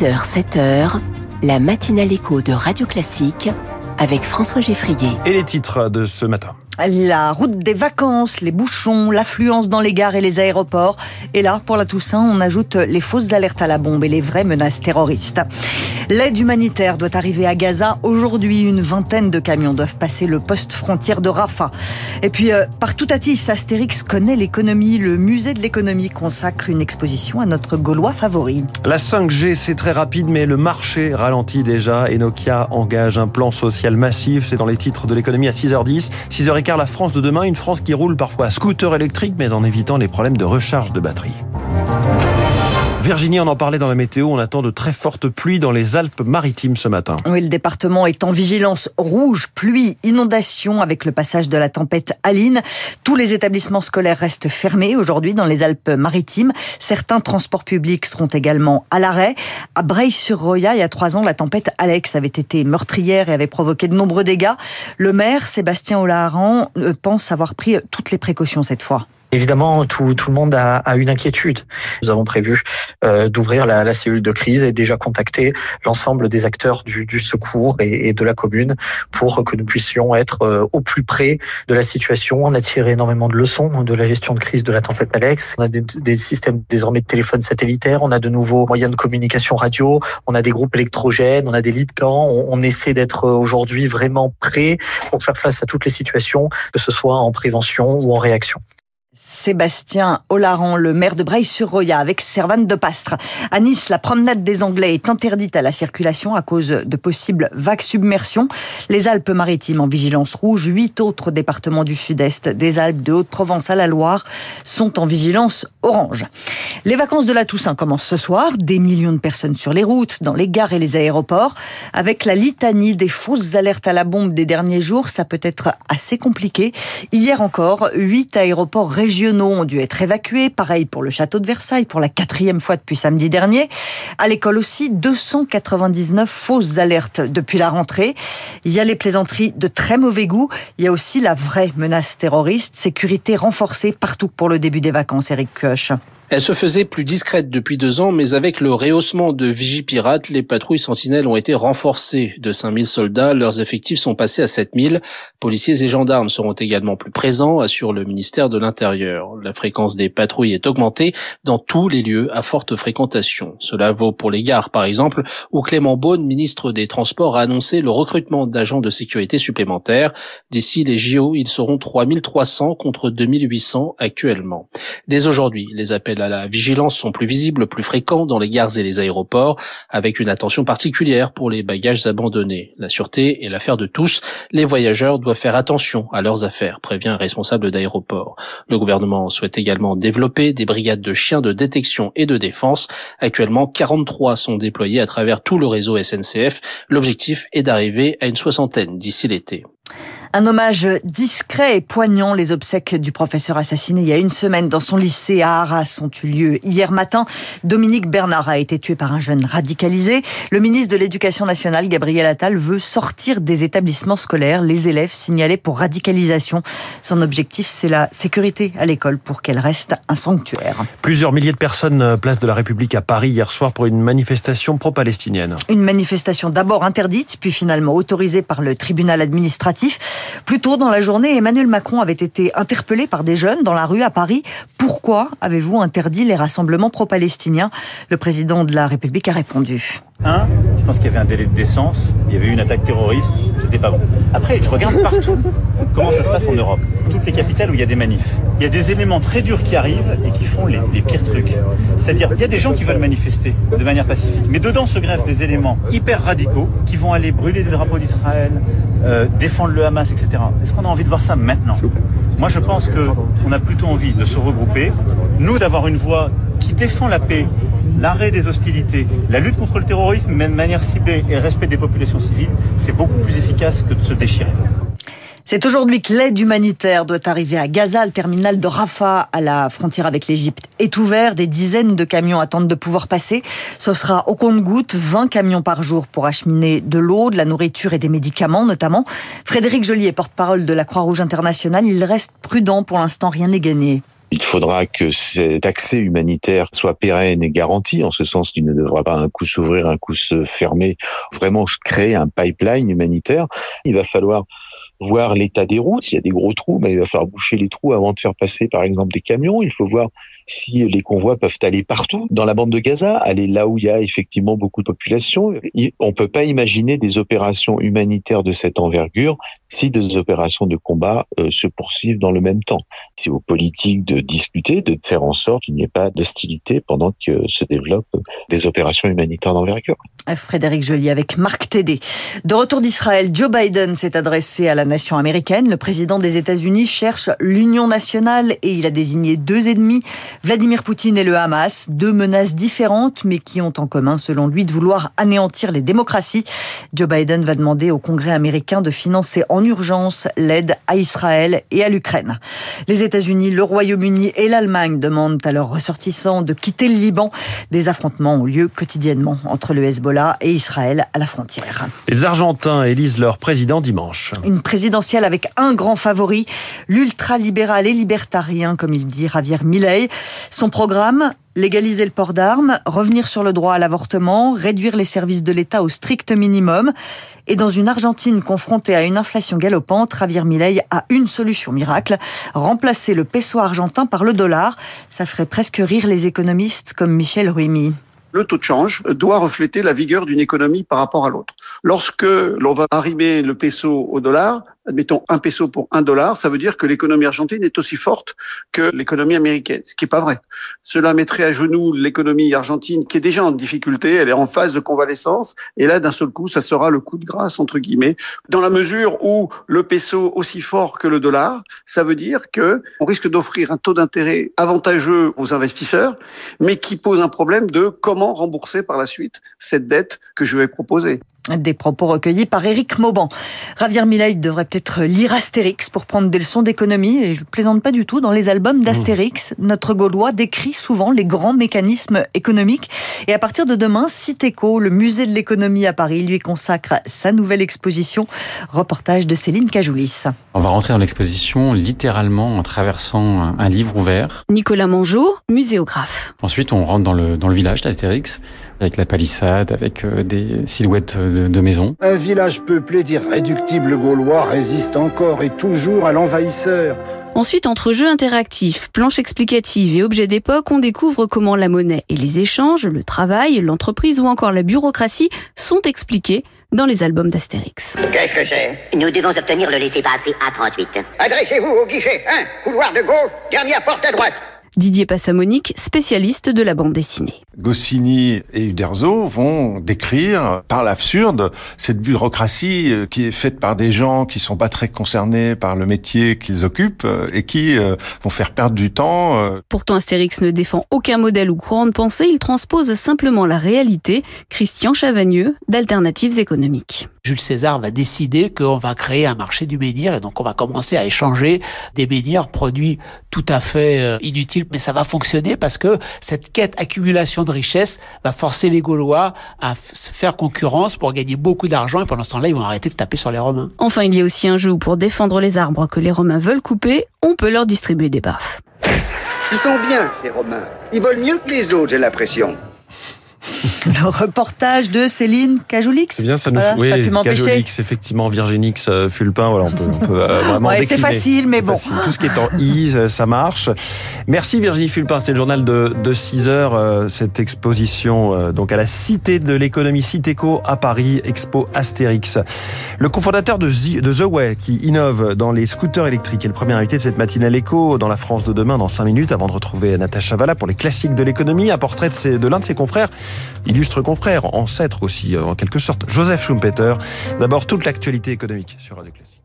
6h, 7h, la matinale écho de Radio Classique avec François Geffrier. Et les titres de ce matin la route des vacances, les bouchons, l'affluence dans les gares et les aéroports. Et là, pour la Toussaint, on ajoute les fausses alertes à la bombe et les vraies menaces terroristes. L'aide humanitaire doit arriver à Gaza. Aujourd'hui, une vingtaine de camions doivent passer le poste frontière de Rafah. Et puis, euh, partout à Tis, Astérix connaît l'économie. Le musée de l'économie consacre une exposition à notre Gaulois favori. La 5G, c'est très rapide, mais le marché ralentit déjà et Nokia engage un plan social massif. C'est dans les titres de l'économie à 6h10. 6h15, la France de demain, une France qui roule parfois à scooter électrique, mais en évitant les problèmes de recharge de batterie. Virginie, on en parlait dans la météo, on attend de très fortes pluies dans les Alpes-Maritimes ce matin. Oui, le département est en vigilance rouge, pluie, inondation avec le passage de la tempête Aline. Tous les établissements scolaires restent fermés aujourd'hui dans les Alpes-Maritimes. Certains transports publics seront également à l'arrêt. À Breil-sur-Roya, il y a trois ans, la tempête Alex avait été meurtrière et avait provoqué de nombreux dégâts. Le maire, Sébastien Olaran, euh, pense avoir pris toutes les précautions cette fois. Évidemment, tout, tout le monde a, a, une inquiétude. Nous avons prévu euh, d'ouvrir la, la, cellule de crise et déjà contacter l'ensemble des acteurs du, du secours et, et, de la commune pour que nous puissions être euh, au plus près de la situation. On a tiré énormément de leçons de la gestion de crise de la tempête Alex. On a des, des systèmes désormais de téléphone satellitaire, on a de nouveaux moyens de communication radio, on a des groupes électrogènes, on a des lits de camp. On, on essaie d'être aujourd'hui vraiment prêt pour faire face à toutes les situations, que ce soit en prévention ou en réaction. Sébastien Olaran, le maire de Breil-sur-Roya, avec Servane de Pastre. À Nice, la promenade des Anglais est interdite à la circulation à cause de possibles vagues submersions. Les Alpes-Maritimes en vigilance rouge, huit autres départements du sud-est, des Alpes de Haute-Provence à la Loire, sont en vigilance orange. Les vacances de la Toussaint commencent ce soir. Des millions de personnes sur les routes, dans les gares et les aéroports. Avec la litanie des fausses alertes à la bombe des derniers jours, ça peut être assez compliqué. Hier encore, huit aéroports régionaux ont dû être évacués. Pareil pour le château de Versailles, pour la quatrième fois depuis samedi dernier. À l'école aussi, 299 fausses alertes depuis la rentrée. Il y a les plaisanteries de très mauvais goût. Il y a aussi la vraie menace terroriste. Sécurité renforcée partout pour le début des vacances, Eric Kioch. Elle se faisait plus discrète depuis deux ans, mais avec le rehaussement de Vigipirate, les patrouilles sentinelles ont été renforcées. De 5000 soldats, leurs effectifs sont passés à 7000. Policiers et gendarmes seront également plus présents, assure le ministère de l'Intérieur. La fréquence des patrouilles est augmentée dans tous les lieux à forte fréquentation. Cela vaut pour les gares, par exemple, où Clément Beaune, ministre des Transports, a annoncé le recrutement d'agents de sécurité supplémentaires. D'ici les JO, ils seront 3300 contre 2800 actuellement. Dès aujourd'hui, les appels à la vigilance sont plus visibles, plus fréquents dans les gares et les aéroports, avec une attention particulière pour les bagages abandonnés. La sûreté est l'affaire de tous. Les voyageurs doivent faire attention à leurs affaires, prévient un responsable d'aéroport. Le gouvernement souhaite également développer des brigades de chiens de détection et de défense. Actuellement, 43 sont déployés à travers tout le réseau SNCF. L'objectif est d'arriver à une soixantaine d'ici l'été. Un hommage discret et poignant. Les obsèques du professeur assassiné il y a une semaine dans son lycée à Arras ont eu lieu hier matin. Dominique Bernard a été tué par un jeune radicalisé. Le ministre de l'Éducation nationale, Gabriel Attal, veut sortir des établissements scolaires les élèves signalés pour radicalisation. Son objectif, c'est la sécurité à l'école pour qu'elle reste un sanctuaire. Plusieurs milliers de personnes euh, place de la République à Paris hier soir pour une manifestation pro-palestinienne. Une manifestation d'abord interdite, puis finalement autorisée par le tribunal administratif. Plus tôt dans la journée, Emmanuel Macron avait été interpellé par des jeunes dans la rue à Paris. Pourquoi avez-vous interdit les rassemblements pro-palestiniens? Le président de la République a répondu. Un, je pense qu'il y avait un délai de décence, il y avait eu une attaque terroriste, c'était pas bon. Après, je regarde partout comment ça se passe en Europe. Toutes les capitales où il y a des manifs. Il y a des éléments très durs qui arrivent et qui font les, les pires trucs. C'est-à-dire, il y a des gens qui veulent manifester de manière pacifique. Mais dedans se greffent des éléments hyper radicaux qui vont aller brûler des drapeaux d'Israël, euh, défendre le Hamas, etc. Est-ce qu'on a envie de voir ça maintenant Moi, je pense qu'on a plutôt envie de se regrouper, nous d'avoir une voix qui défend la paix, l'arrêt des hostilités, la lutte contre le terrorisme, mais de manière ciblée et le respect des populations civiles, c'est beaucoup plus efficace que de se déchirer. C'est aujourd'hui que l'aide humanitaire doit arriver à Gaza. Le terminal de Rafah, à la frontière avec l'Égypte, est ouvert. Des dizaines de camions attendent de pouvoir passer. Ce sera au compte-goutte, 20 camions par jour pour acheminer de l'eau, de la nourriture et des médicaments notamment. Frédéric Joly est porte-parole de la Croix-Rouge internationale. Il reste prudent. Pour l'instant, rien n'est gagné. Il faudra que cet accès humanitaire soit pérenne et garanti, en ce sens qu'il ne devra pas un coup s'ouvrir, un coup se fermer, vraiment créer un pipeline humanitaire. Il va falloir voir l'état des routes. S'il y a des gros trous, mais il va falloir boucher les trous avant de faire passer, par exemple, des camions. Il faut voir si les convois peuvent aller partout dans la bande de Gaza, aller là où il y a effectivement beaucoup de population. On peut pas imaginer des opérations humanitaires de cette envergure si des opérations de combat euh, se poursuivent dans le même temps. C'est aux politiques de discuter, de faire en sorte qu'il n'y ait pas d'hostilité pendant que se développent des opérations humanitaires d'envergure. Frédéric Joly avec Marc Tédé. De retour d'Israël, Joe Biden s'est adressé à la nation américaine. Le président des États-Unis cherche l'union nationale et il a désigné deux ennemis, Vladimir Poutine et le Hamas, deux menaces différentes mais qui ont en commun, selon lui, de vouloir anéantir les démocraties. Joe Biden va demander au Congrès américain de financer en urgence l'aide à Israël et à l'Ukraine. Les États-Unis, le Royaume-Uni et l'Allemagne demandent à leurs ressortissants de quitter le Liban. Des affrontements ont lieu quotidiennement entre le Hezbollah et Israël à la frontière. Les Argentins élisent leur président dimanche. Une présidentielle avec un grand favori, l'ultralibéral et libertarien, comme il dit Javier Milei. Son programme, légaliser le port d'armes, revenir sur le droit à l'avortement, réduire les services de l'État au strict minimum. Et dans une Argentine confrontée à une inflation galopante, Javier Milei a une solution miracle, remplacer le peso argentin par le dollar. Ça ferait presque rire les économistes comme Michel Ruimi le taux de change doit refléter la vigueur d'une économie par rapport à l'autre. Lorsque l'on va arrimer le peso au dollar, admettons un peso pour un dollar, ça veut dire que l'économie argentine est aussi forte que l'économie américaine, ce qui n'est pas vrai. Cela mettrait à genoux l'économie argentine qui est déjà en difficulté, elle est en phase de convalescence, et là d'un seul coup, ça sera le coup de grâce entre guillemets, dans la mesure où le peso aussi fort que le dollar, ça veut dire que on risque d'offrir un taux d'intérêt avantageux aux investisseurs, mais qui pose un problème de comment rembourser par la suite cette dette que je vais proposer. Des propos recueillis par Éric Mauban. Javier Milei devrait peut-être lire Astérix pour prendre des leçons d'économie, et je plaisante pas du tout. Dans les albums d'Astérix, notre Gaulois décrit souvent les grands mécanismes économiques. Et à partir de demain, Citéco, le musée de l'économie à Paris, lui consacre sa nouvelle exposition. Reportage de Céline Cajoulis. On va rentrer dans l'exposition littéralement en traversant un livre ouvert. Nicolas Mongeau, muséographe. Ensuite, on rentre dans le, dans le village d'Astérix, avec la palissade, avec euh, des silhouettes de, de maisons. Un village peuplé d'irréductibles Gaulois résiste encore et toujours à l'envahisseur. Ensuite, entre jeux interactifs, planches explicatives et objets d'époque, on découvre comment la monnaie et les échanges, le travail, l'entreprise ou encore la bureaucratie sont expliqués dans les albums d'Astérix. Qu'est-ce que c'est? Nous devons obtenir le laissez-passer A38. Adressez-vous au guichet 1, couloir de gauche, dernière porte à droite. Didier Passamonique, spécialiste de la bande dessinée. Goscinny et Uderzo vont décrire par l'absurde cette bureaucratie qui est faite par des gens qui sont pas très concernés par le métier qu'ils occupent et qui vont faire perdre du temps. Pourtant, Astérix ne défend aucun modèle ou courant de pensée, il transpose simplement la réalité. Christian Chavagneux, d'Alternatives économiques. Jules César va décider qu'on va créer un marché du menhir et donc on va commencer à échanger des menhirs produits tout à fait inutiles mais ça va fonctionner parce que cette quête accumulation de richesse va forcer les Gaulois à se faire concurrence pour gagner beaucoup d'argent et pendant ce temps-là ils vont arrêter de taper sur les Romains. Enfin il y a aussi un jeu où pour défendre les arbres que les Romains veulent couper, on peut leur distribuer des baffes. Ils sont bien ces Romains, ils volent mieux que les autres j'ai l'impression. Le reportage de Céline Cajolix. C'est bien, ça nous voilà, oui, Cajolix, effectivement, Virginix, euh, Fulpin, voilà, on peut, on peut euh, vraiment ouais, C'est facile, mais bon. Facile. Tout ce qui est en I, ça marche. Merci Virginie Fulpin, c'est le journal de, de 6 heures, euh, cette exposition euh, donc à la Cité de l'économie Citéco à Paris, Expo Astérix. Le cofondateur de, The, de The Way, qui innove dans les scooters électriques, est le premier invité de cette matinale éco dans la France de demain, dans 5 minutes, avant de retrouver Natacha Valla pour les classiques de l'économie, un portrait de l'un de ses confrères illustre confrère, ancêtre aussi en quelque sorte, Joseph Schumpeter. D'abord toute l'actualité économique sur Radio Classique.